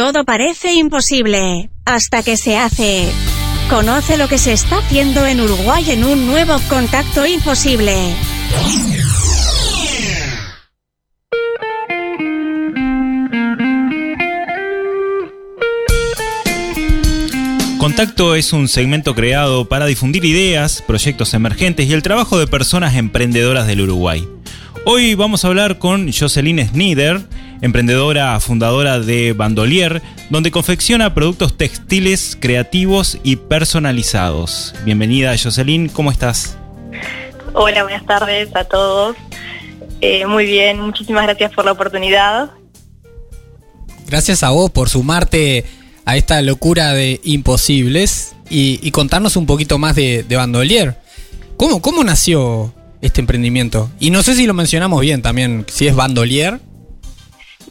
Todo parece imposible hasta que se hace. Conoce lo que se está haciendo en Uruguay en un nuevo contacto imposible. Contacto es un segmento creado para difundir ideas, proyectos emergentes y el trabajo de personas emprendedoras del Uruguay. Hoy vamos a hablar con Jocelyn Snider, emprendedora fundadora de Bandolier, donde confecciona productos textiles creativos y personalizados. Bienvenida Jocelyn, ¿cómo estás? Hola, buenas tardes a todos. Eh, muy bien, muchísimas gracias por la oportunidad. Gracias a vos por sumarte a esta locura de imposibles y, contarnos un poquito más de, Bandolier. ¿Cómo, ¿Cómo nació este emprendimiento? Y no sé si lo mencionamos bien también, si es Bandolier.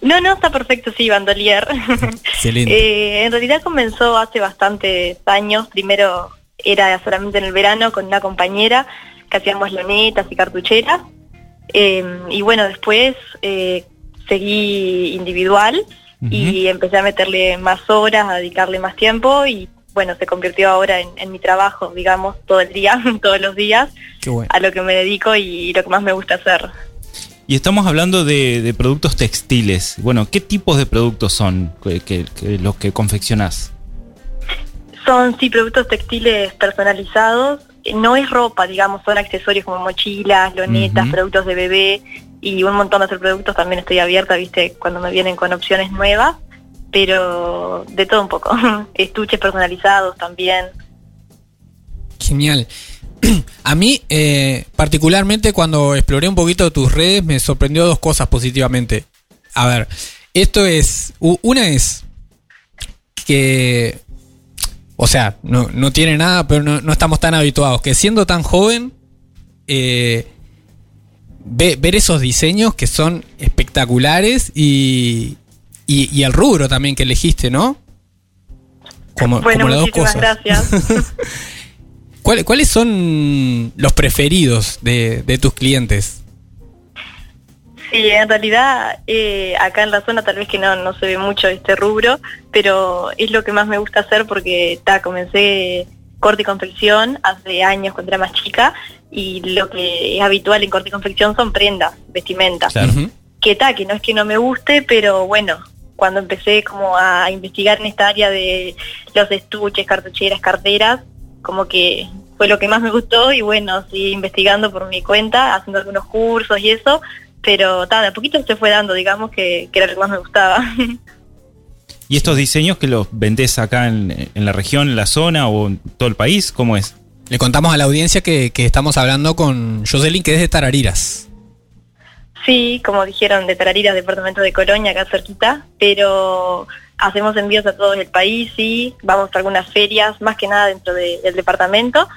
No, no, está perfecto, sí, Bandolier. eh, en realidad comenzó hace bastantes años. Primero era solamente en el verano con una compañera que hacíamos lonetas y cartucheras. Eh, y bueno, después eh, seguí individual y empecé a meterle más horas, a dedicarle más tiempo y bueno, se convirtió ahora en, mi trabajo, digamos, todo el día, todos los días, a lo que me dedico y, lo que más me gusta hacer. Y estamos hablando de, productos textiles. Bueno, ¿qué tipos de productos son que, los que confeccionás? Son, sí, productos textiles personalizados. No es ropa, digamos, son accesorios como mochilas, lonetas, productos de bebé, y un montón de otros productos también estoy abierta, viste, cuando me vienen con opciones nuevas, pero de todo un poco. Estuches personalizados también. Genial. A mí, eh, particularmente cuando exploré un poquito tus redes, me sorprendió dos cosas positivamente. A ver, esto es, una es que, o sea, no, no tiene nada, pero no, no, estamos tan habituados, que siendo tan joven, eh, ver esos diseños que son espectaculares y, y, el rubro también que elegiste, ¿no? Como, bueno, las dos cosas. gracias. ¿Cuáles son los preferidos de, tus clientes? Sí, en realidad eh, acá en la zona tal vez que no, no se ve mucho este rubro, pero es lo que más me gusta hacer porque ta, comencé corte y confección hace años cuando era más chica y lo que es habitual en corte y confección son prendas, vestimentas. Que tal, que no es que no me guste, pero bueno, cuando empecé como a investigar en esta área de los estuches, cartucheras, carteras, como que fue lo que más me gustó y bueno, sigo investigando por mi cuenta, haciendo algunos cursos y eso, pero tal, de a poquito se fue dando, digamos, que, que era lo que más me gustaba. ¿Y estos diseños que los vendés acá en, en, la región, en la zona o en todo el país? ¿Cómo es? Le contamos a la audiencia que, estamos hablando con Jocelyn, que es de Tarariras. Sí, como dijeron, de Tarariras, departamento de Colonia, acá cerquita, pero hacemos envíos a todo el país, sí, vamos a algunas ferias, más que nada dentro del departamento,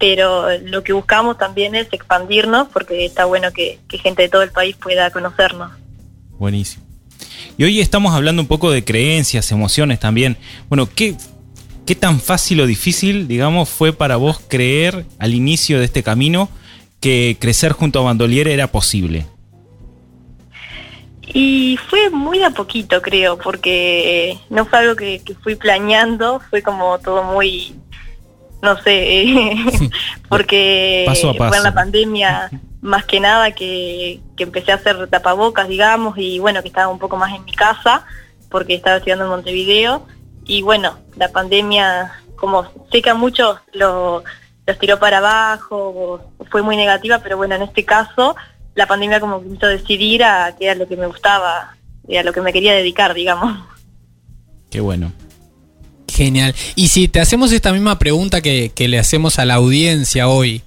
pero lo que buscamos también es expandirnos, porque está bueno que, que gente de todo el país pueda conocernos. Buenísimo. Y hoy estamos hablando un poco de creencias, emociones también. Bueno, ¿qué ¿Qué tan fácil o difícil, digamos, fue para vos creer al inicio de este camino que crecer junto a Bandolier era posible? Y fue muy a poquito, creo, porque no fue algo que, fui planeando, fue como todo muy, no sé, porque fue en la pandemia más que nada que, que, empecé a hacer tapabocas, digamos, y bueno, que estaba un poco más en mi casa, porque estaba estudiando en Montevideo, y bueno, la pandemia, como sé que a muchos lo, los tiró para abajo, fue muy negativa, pero bueno, en este caso la pandemia como que me hizo decidir a qué era lo que me gustaba y a lo que me quería dedicar, digamos. Qué bueno. Genial. Y si te hacemos esta misma pregunta que, le hacemos a la audiencia hoy,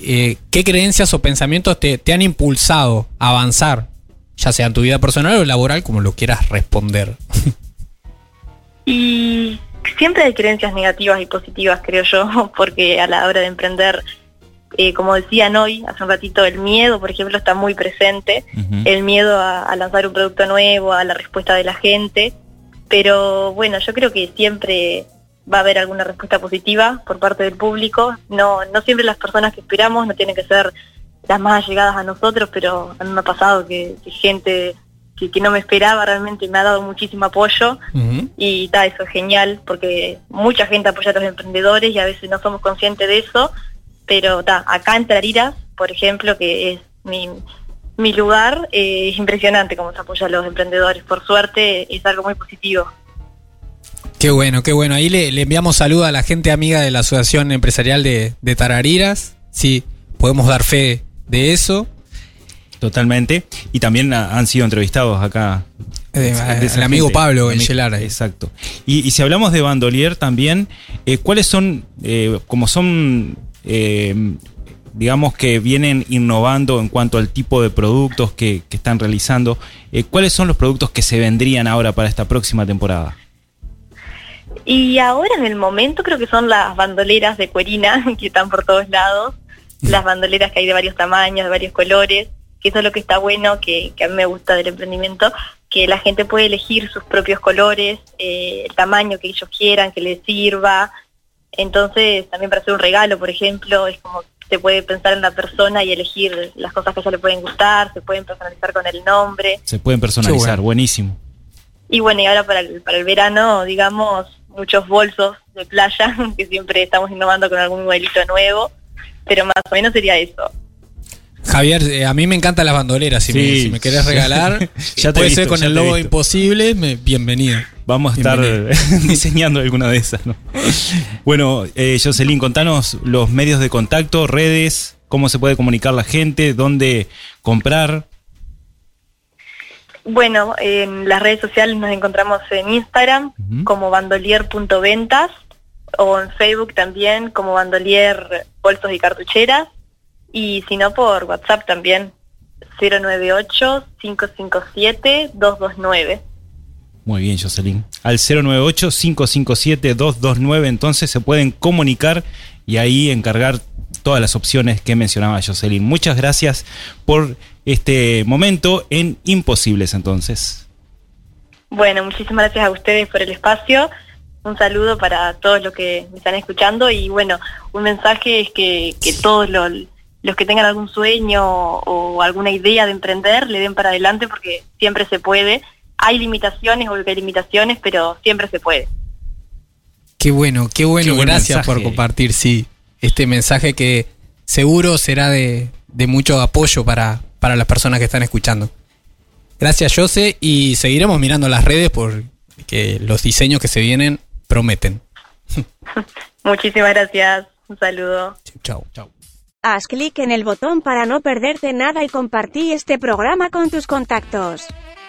eh, ¿qué creencias o pensamientos te, te han impulsado a avanzar, ya sea en tu vida personal o laboral, como lo quieras responder? Y siempre hay creencias negativas y positivas, creo yo, porque a la hora de emprender, eh, como decían hoy, hace un ratito, el miedo, por ejemplo, está muy presente, el miedo a, lanzar un producto nuevo, a la respuesta de la gente, pero bueno, yo creo que siempre va a haber alguna respuesta positiva por parte del público, no, no siempre las personas que esperamos no tienen que ser las más allegadas a nosotros, pero a mí me ha pasado que, que gente que, que no me esperaba realmente, me ha dado muchísimo apoyo. Y está eso es genial porque mucha gente apoya a los emprendedores y a veces no somos conscientes de eso, pero ta, acá en Tarariras, por ejemplo, que es mi, mi lugar, eh, es impresionante cómo se apoya a los emprendedores. Por suerte es algo muy positivo. Qué bueno, qué bueno. Ahí le, le enviamos saludo a la gente amiga de la Asociación Empresarial de, de Tarariras. Sí, podemos dar fe de eso. Totalmente. Y también ha- han sido entrevistados acá. Eh, el gente. amigo Pablo ahí. Exacto. Y, y si hablamos de bandolier también, eh, ¿cuáles son, eh, como son, eh, digamos que vienen innovando en cuanto al tipo de productos que, que están realizando, eh, ¿cuáles son los productos que se vendrían ahora para esta próxima temporada? Y ahora en el momento creo que son las bandoleras de cuerina que están por todos lados, las bandoleras que hay de varios tamaños, de varios colores, que eso es lo que está bueno, que, que a mí me gusta del emprendimiento, que la gente puede elegir sus propios colores, eh, el tamaño que ellos quieran, que les sirva. Entonces también para hacer un regalo, por ejemplo, es como se puede pensar en la persona y elegir las cosas que a ella le pueden gustar, se pueden personalizar con el nombre. Se pueden personalizar, bueno. buenísimo. Y bueno, y ahora para el, para el verano, digamos, muchos bolsos de playa, que siempre estamos innovando con algún modelito nuevo, pero más o menos sería eso. Javier, eh, a mí me encantan las bandoleras. Si, me, si me querés regalar, Ya te puede visto, ser con ya el logo imposible. me- bienvenido. Vamos a estar diseñando alguna de esas, ¿no? Bueno, eh, Jocelyn, contanos los medios de contacto, redes, cómo se puede comunicar la gente, dónde comprar. Bueno, en las redes sociales nos encontramos en Instagram como bandolier.ventas o en Facebook también como bandolier bolsos y cartucheras y si no por WhatsApp también 098-557-229. Muy bien, Jocelyn. Al 098-557-229, entonces se pueden comunicar y ahí encargar todas las opciones que mencionaba Jocelyn. Muchas gracias por este momento en Imposibles, entonces. Bueno, muchísimas gracias a ustedes por el espacio. Un saludo para todos los que me están escuchando y bueno, un mensaje es que, que todos los, los que tengan algún sueño o alguna idea de emprender le den para adelante porque siempre se puede. Hay limitaciones, obvio que hay limitaciones, pero siempre se puede. Qué bueno, qué bueno. Qué Gracias mensaje. por compartir, sí, este mensaje que seguro será de, de mucho apoyo para, para las personas que están escuchando. Gracias, Jose, y seguiremos mirando las redes porque los diseños que se vienen prometen. Muchísimas gracias. Un saludo. Chau, chau. Haz clic en el botón para no perderte nada y compartí este programa con tus contactos.